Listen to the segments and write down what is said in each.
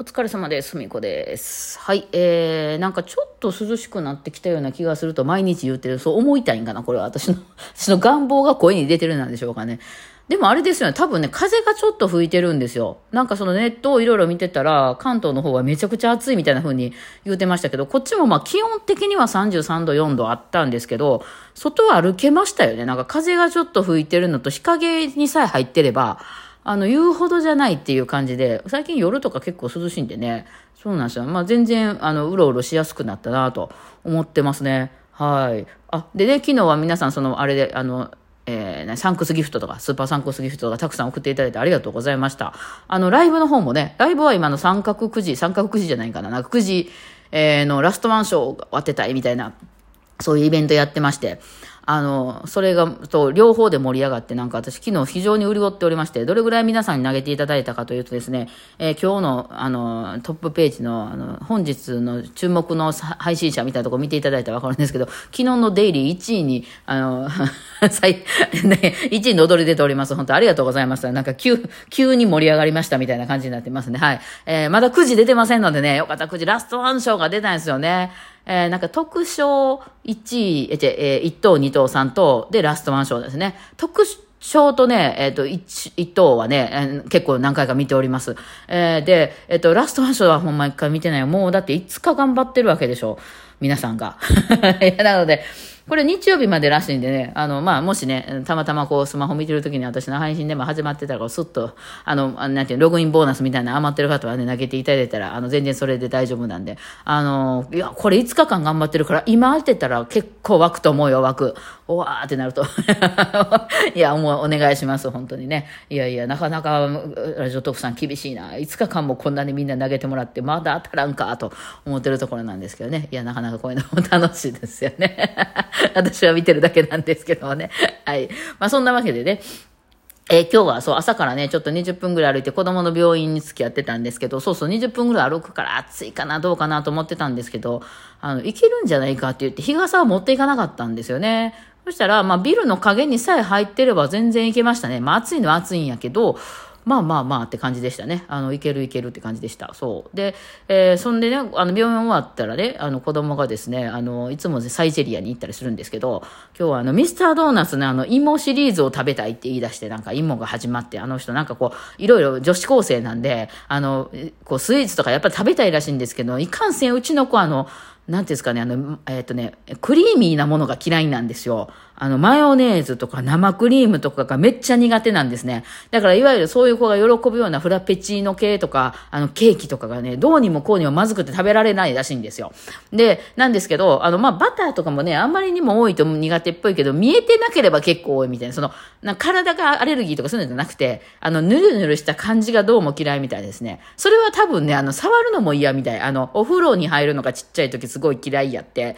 お疲れ様です。すみこです。はい。えー、なんかちょっと涼しくなってきたような気がすると毎日言ってる。そう思いたいんかなこれは私の、私の願望が声に出てるなんでしょうかね。でもあれですよね。多分ね、風がちょっと吹いてるんですよ。なんかそのネットをいろいろ見てたら、関東の方はめちゃくちゃ暑いみたいな風に言うてましたけど、こっちもまあ気温的には33度、4度あったんですけど、外は歩けましたよね。なんか風がちょっと吹いてるのと日陰にさえ入ってれば、あの、言うほどじゃないっていう感じで、最近夜とか結構涼しいんでね、そうなんですよ。まあ全然、あの、うろうろしやすくなったなと思ってますね。はい。あ、でね、昨日は皆さん、その、あれで、あの、えー、サンクスギフトとか、スーパーサンクスギフトとかたくさん送っていただいてありがとうございました。あの、ライブの方もね、ライブは今の三角くじ、三角くじじゃないかな、なんかくじ、えー、のラストワンショーを当てたいみたいな、そういうイベントやってまして、あの、それが、と、両方で盛り上がって、なんか私昨日非常に潤っておりまして、どれぐらい皆さんに投げていただいたかというとですね、えー今日の、あの、トップページの、あの、本日の注目の配信者みたいなとこ見ていただいたらわかるんですけど、昨日のデイリー1位に、あの、最、ね、1位の踊り出ております。本当ありがとうございます。なんか急、急に盛り上がりましたみたいな感じになってますね。はい。えーまだ9時出てませんのでね、よかった9時ラストワン賞が出たんですよね。えーなんか特賞1位、え、じゃ、えー、1等、2等、3等でラストワン賞ですね。特賞とね、えっ、と、1、一等はね、えー結構何回か見ております。えーで、えっ、と、ラストワン賞はほんま一回見てない。もうだって5日頑張ってるわけでしょ。皆さんが。なので、これ日曜日までらしいんでね、あの、まあ、もしね、たまたまこう、スマホ見てる時に私の配信でも始まってたら、すっと、あの、なんていうログインボーナスみたいな余ってる方はね、投げていただいたら、あの、全然それで大丈夫なんで、あの、いや、これ5日間頑張ってるから、今当てたら結構湧くと思うよ、湧く。おわーってなると。いや、もうお願いします、本当にね。いやいや、なかなか、ラジオトークさん厳しいな。5日間もこんなにみんな投げてもらって、まだ当たらんか、と思ってるところなんですけどね。いや、なかなかこういうのも楽しいですよね。私は見てるだけなんですけどもね。はい。まあ、そんなわけでね。えー今日はそう朝からね、ちょっと20分ぐらい歩いて子供の病院に付き合ってたんですけど、そうそう20分ぐらい歩くから暑いかな、どうかなと思ってたんですけど、あの、行けるんじゃないかって言って日傘は持っていかなかったんですよね。そしたら、まあビルの影にさえ入ってれば全然行けましたね。まあ暑いのは暑いんやけど、まあまあまあって感じでしたね。あの、いけるいけるって感じでした。そう。で、えーそんでね、あの、病院終わったらね、あの、子供がですね、あの、いつもサイゼリアに行ったりするんですけど、今日はあの、ミスタードーナツのあの、芋シリーズを食べたいって言い出して、なんか芋が始まって、あの人なんかこう、いろいろ女子高生なんで、あの、こう、スイーツとかやっぱり食べたいらしいんですけど、いかんせんうちの子あの、なんていうんですかね、あの、えっ、とね、クリーミーなものが嫌いなんですよ。あの、マヨネーズとか生クリームとかがめっちゃ苦手なんですね。だから、いわゆるそういう子が喜ぶようなフラペチーノ系とか、あの、ケーキとかがね、どうにもこうにもまずくて食べられないらしいんですよ。で、なんですけど、あの、まあ、バターとかもね、あんまりにも多いと苦手っぽいけど、見えてなければ結構多いみたいな、その、な体がアレルギーとかそういうのじゃなくて、あの、ぬるぬるした感じがどうも嫌いみたいですね。それは多分ね、あの、触るのも嫌みたい。あの、お風呂に入るのがちっちゃい時すごい嫌いやって、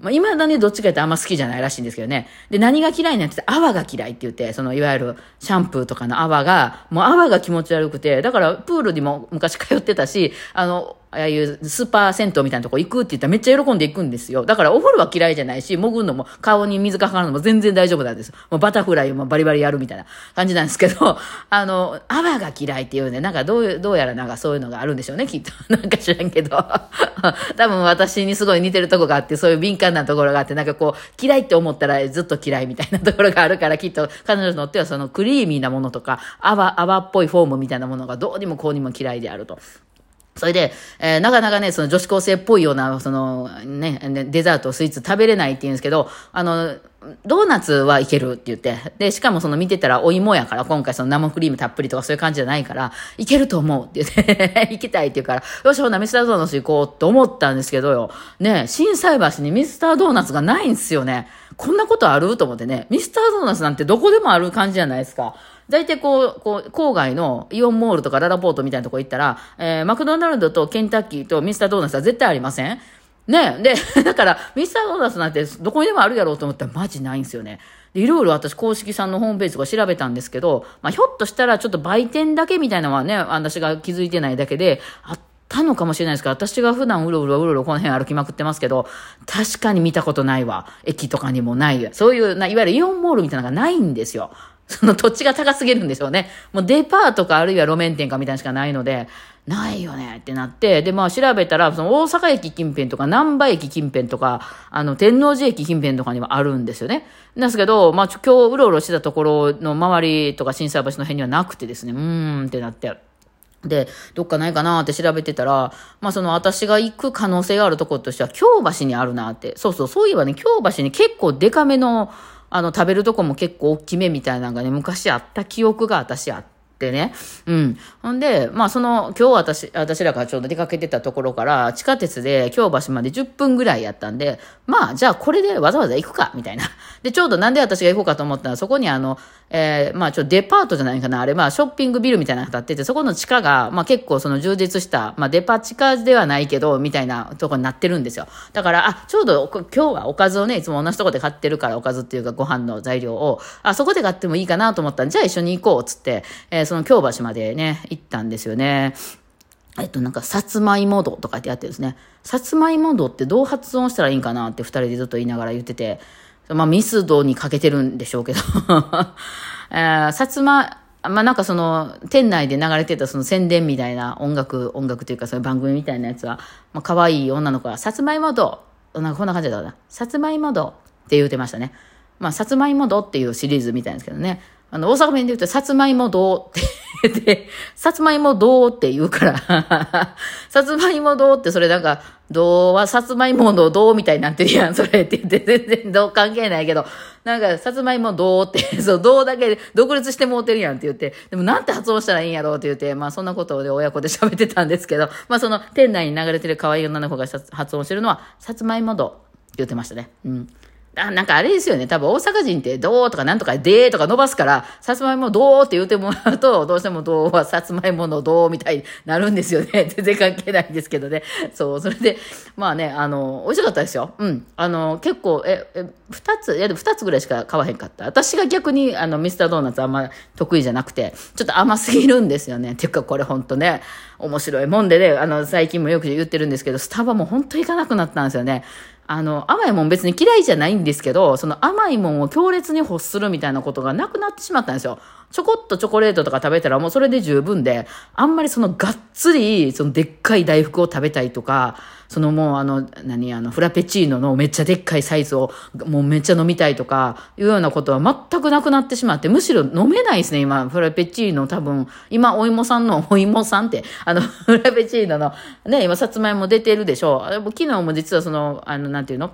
まあ、今だね、どっちか言ってあんま好きじゃないらしいんですけどね。で、何が嫌いなってて、泡が嫌いって言って、その、いわゆるシャンプーとかの泡が、もう泡が気持ち悪くて、だからプールにも昔通ってたし、あの、ああいうスーパー銭湯みたいなとこ行くって言ったらめっちゃ喜んで行くんですよ。だからお風呂は嫌いじゃないし、潜るのも顔に水かかるのも全然大丈夫なんです。もうバタフライもバリバリやるみたいな感じなんですけど、あの、泡が嫌いっていうね、なんかどう、どうやらなんかそういうのがあるんでしょうね、きっと。なんか知らんけど。多分私にすごい似てるとこがあって、そういう敏感なところがあって、なんかこう、嫌いって思ったらずっと嫌いみたいなところがあるから、きっと彼女にとってはそのクリーミーなものとか、泡、泡っぽいフォームみたいなものがどうにもこうにも嫌いであると。それで、えーなかなかね、その女子高生っぽいような、そのね、デザート、スイーツ食べれないって言うんですけど、あの、ドーナツはいけるって言って、で、しかもその見てたらお芋やから、今回その生クリームたっぷりとかそういう感じじゃないから、いけると思うって言って、行きたいって言うから、よし、ほな、ミスタードーナツ行こうと思ったんですけどよ、ね、心斎橋にミスタードーナツがないんですよね。こんなことある？と思ってね、ミスタードーナツなんてどこでもある感じじゃないですか。大体こう、こう、郊外のイオンモールとかララポートみたいなとこ行ったら、えーマクドナルドとケンタッキーとミスタードーナツは絶対ありませんねで、だから、ミスタードーナツなんてどこにでもあるやろうと思ったらマジないんですよね。でいろいろ私公式さんのホームページとか調べたんですけど、まあ、ひょっとしたらちょっと売店だけみたいなのはね、私が気づいてないだけで、あったのかもしれないですから、私が普段うろうろうろうろこの辺歩きまくってますけど、確かに見たことないわ。駅とかにもない。そういうな、いわゆるイオンモールみたいなのがないんですよ。その土地が高すぎるんでしょうね。もうデパートかあるいは路面店かみたいなしかないので、ないよねってなって、で、まあ調べたら、その大阪駅近辺とか、難波駅近辺とか、あの、天王寺駅近辺とかにはあるんですよね。なんですけど、まあ今日うろうろしてたところの周りとか震災橋の辺にはなくてですね、うーんってなって。で、どっかないかなって調べてたら、まあその私が行く可能性があるところとしては、京橋にあるなって。そうそう、そういえばね、京橋に結構デカめの、あの、食べるとこも結構大きめみたいなのがね、昔あった記憶が私あって。ってね。うん。ほんで、まあその、今日私、私らがちょうど出かけてたところから、地下鉄で京橋まで10分ぐらいやったんで、まあじゃあこれでわざわざ行くか、みたいな。で、ちょうどなんで私が行こうかと思ったら、そこにあの、えー、まあちょデパートじゃないかな、あれ、まあショッピングビルみたいなのが建ってて、そこの地下が、まあ結構その充実した、まあデパ地下ではないけど、みたいなとこになってるんですよ。だから、あ、ちょうど今日はおかずをね、いつも同じとこで買ってるから、おかずっていうかご飯の材料を、あ、そこで買ってもいいかなと思ったら、じゃあ一緒に行こう、つって、えー、その京橋までね、行ったんですよね。えっと、なんか、さつまいもどとかってやってるんですね。さつまいもどってどう発音したらいいんかなって二人でずっと言いながら言ってて、まあ、ミスドにかけてるんでしょうけど。えー、さつま、まあ、なんかその、店内で流れてたその宣伝みたいな音楽、音楽というかそういう番組みたいなやつは、まあ、可愛い女の子が、さつまいもどなんかこんな感じだったな。さつまいもどって言うてましたね。まあ、さつまいもどっていうシリーズみたいですけどね。あの、大阪弁で言うと、さつまいもどうって言って、さつまいもどうって言うから さつまいもどうってそれなんか、どうはさつまいものどうみたいになってるやん、それって言って、全然どう関係ないけど、なんか、さつまいもどうって、そう、どうだけ独立してもうてるやんって言って、でもなんて発音したらいいんやろうって言って、まあそんなことで親子で喋ってたんですけど、まあその店内に流れてる可愛い女の子が発音してるのは、さつまいもどうって言ってましたね。うん。あ、なんかあれですよね。多分大阪人ってどうとかなんとかでーとか伸ばすから、さつまいもどうって言うてもらうと、どうしてもどうはさつまいものどうみたいになるんですよね。全然関係ないんですけどね。そう、それで、まあね、あの、美味しかったですよ。うん。あの、結構、え、え、二つ、いやでも二つぐらいしか買わへんかった。私が逆に、あの、ミスタードーナツあんま得意じゃなくて、ちょっと甘すぎるんですよね。っていうかこれほんとね、面白いもんでね、あの、最近もよく言ってるんですけど、スタバも本当行かなくなったんですよね。あの、甘いもん別に嫌いじゃないんですけど、その甘いもんを強烈に欲するみたいなことがなくなってしまったんですよ。ちょこっとチョコレートとか食べたらもうそれで十分で、あんまりそのがっつり、そのでっかい大福を食べたいとか、そのもうあの、何、あの、フラペチーノのめっちゃでっかいサイズをもうめっちゃ飲みたいとか、いうようなことは全くなくなってしまって、むしろ飲めないですね、今、フラペチーノ多分、今、お芋さんの、お芋さんって、あの、フラペチーノの、ね、今、さつまいも出てるでしょう。昨日も実はその、あの、なんていうの？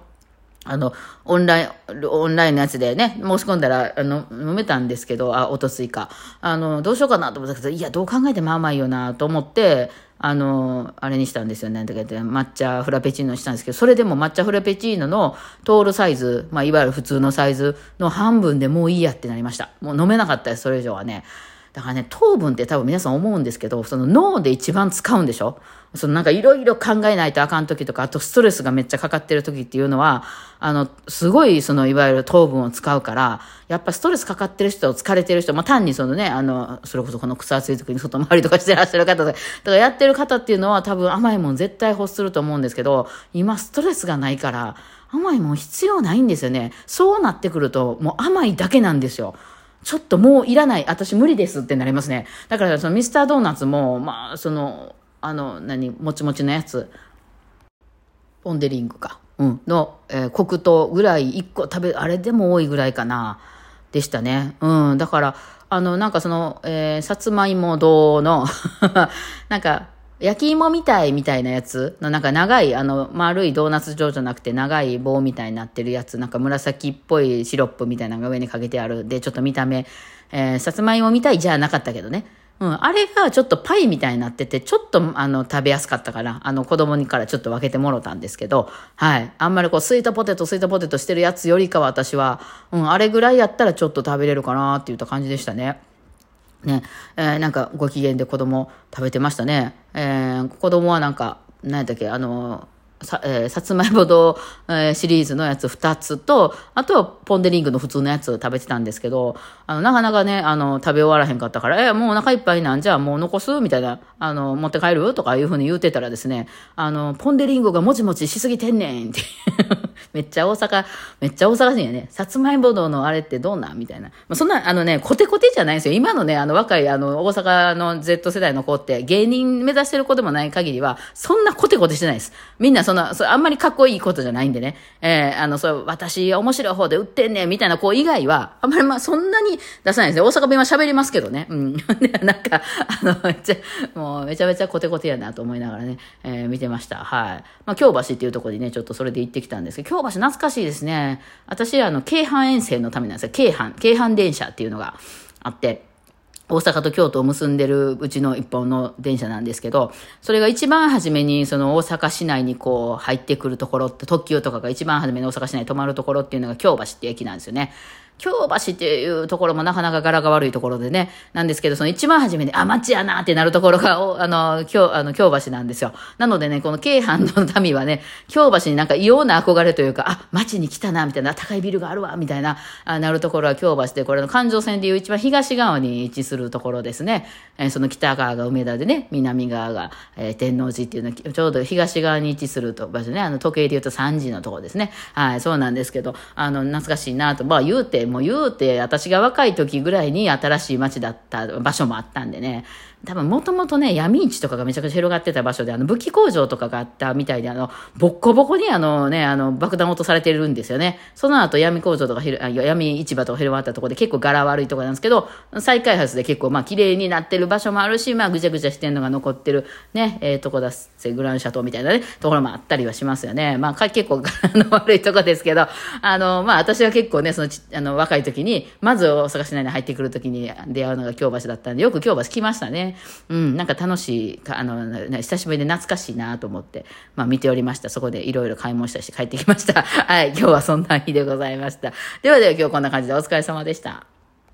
あの、オンライン、オンラインのやつでね、申し込んだら、あの、飲めたんですけど、あ、おとついか。あの、どうしようかなと思ったけど、いや、どう考えても甘いよなと思って、あの、あれにしたんですよね。だけど、抹茶フラペチーノにしたんですけど、それでも抹茶フラペチーノの通るサイズ、まあ、いわゆる普通のサイズの半分でもういいやってなりました。もう飲めなかったです、それ以上はね。だからね、糖分って多分皆さん思うんですけど、その脳で一番使うんでしょ？そのなんかいろいろ考えないとあかん時とか、あとストレスがめっちゃかかってる時っていうのは、あの、すごいそのいわゆる糖分を使うから、やっぱストレスかかってる人、疲れてる人、まあ単にそのね、あの、それこそこの草厚い時に外回りとかしてらっしゃる方で、だからやってる方っていうのは多分甘いもん絶対欲すると思うんですけど、今ストレスがないから、甘いもん必要ないんですよね。そうなってくると、もう甘いだけなんですよ。ちょっともういらない、私無理ですってなりますね。だからそのミスタードーナツも、まあ、その、あの、何、もちもちのやつ、ポンデリングか、うん、の、えー、黒糖ぐらい1個食べ、あれでも多いぐらいかな、でしたね。うん、だから、あの、なんかその、えー、さつまいも堂の なんか、焼き芋みたいみたいなやつのなんか長い、あの、丸いドーナツ状じゃなくて長い棒みたいになってるやつ、なんか紫っぽいシロップみたいなのが上にかけてある。で、ちょっと見た目、えー、さつまいもみたいじゃなかったけどね。うん、あれがちょっとパイみたいになってて、ちょっとあの食べやすかったから、あの子供にからちょっと分けてもろたんですけど、はい。あんまりこうスイートポテト、スイートポテトしてるやつよりかは私は、うん、あれぐらいやったらちょっと食べれるかなって言った感じでしたね。ね、えー、なんかご機嫌で子供食べてましたね。えー、子供はなんか、何やったっけ、あの、さ、えー、さつまいも堂、えー、シリーズのやつ2つと、あとはポンデリングの普通のやつ食べてたんですけど、あの、なかなかね、あの、食べ終わらへんかったから、えー、もうお腹いっぱいなんじゃもう残すみたいな、あの、持って帰るとかいうふうに言うてたらですね、あの、ポンデリングがもちもちしすぎてんねんって めっちゃ大阪、めっちゃ大阪人やね。さつまいも堂のあれってどうなんみたいな。まあ、そんな、あのね、コテコテじゃないんですよ。今のね、あの若い、あの、大阪の Z 世代の子って芸人目指してる子でもない限りは、そんなコテコテしてないです。みんなそんな、そあんまりかっこいいことじゃないんでね。えー、あの、そう、私面白い方で売ってんねんみたいな子以外は、あんまりまあそんなに出さないですね。大阪弁は喋りますけどね。うん。で、なんか、あの、めっちゃ、もうめちゃめちゃコテコテやなと思いながらね、えー、見てました。はい。まあ、京橋っていうところにね、ちょっとそれで行ってきたんですけど、京橋懐かしいですね。私、あの、京阪沿線のためなんですよ。京阪、京阪電車っていうのがあって、大阪と京都を結んでるうちの一本の電車なんですけど、それが一番初めにその大阪市内にこう入ってくるところって、特急とかが一番初めに大阪市内に止まるところっていうのが京橋って駅なんですよね。京橋っていうところもなかなか柄が悪いところでね、なんですけど、その一番初めに、あ、町やなってなるところが、あの、京、あの、京橋なんですよ。なのでね、この京阪の民はね、京橋になんか異様な憧れというか、あ、町に来たな、みたいな、高いビルがあるわ、みたいな、あなるところは京橋で、これの環状線でいう一番東側に位置するところですね。えー、その北側が梅田でね、南側が、えー、天王寺っていうの、ちょうど東側に位置すると場所ね、あの、時計で言うと3時のところですね。はい、そうなんですけど、あの、懐かしいなと、まあ言うて、もう言うて、私が若い時ぐらいに新しい街だった場所もあったんでね、多分もともとね、闇市とかがめちゃくちゃ広がってた場所で、あの武器工場とかがあったみたいで、あの、ボッコボコにあのね、あの爆弾落とされてるんですよね。その後闇工場とか闇市場とか広まったところで結構柄悪いところなんですけど、再開発で結構まあ綺麗になってる場所もあるし、まあぐちゃぐちゃしてんのが残ってるね、えー、とこだっせグランシャトーみたいなね、ところもあったりはしますよね。まあ結構柄の悪いとこですけど、あの、まあ私は結構ね、そのちあの若い時に、まず大阪市内に入ってくる時に出会うのが京橋だったんで、よく京橋来ましたね。うん、なんか楽しい、あの、久しぶりで懐かしいなと思って、まあ見ておりました。そこでいろいろ買い物したし帰ってきました。はい、今日はそんな日でございました。ではでは今日こんな感じでお疲れ様でした。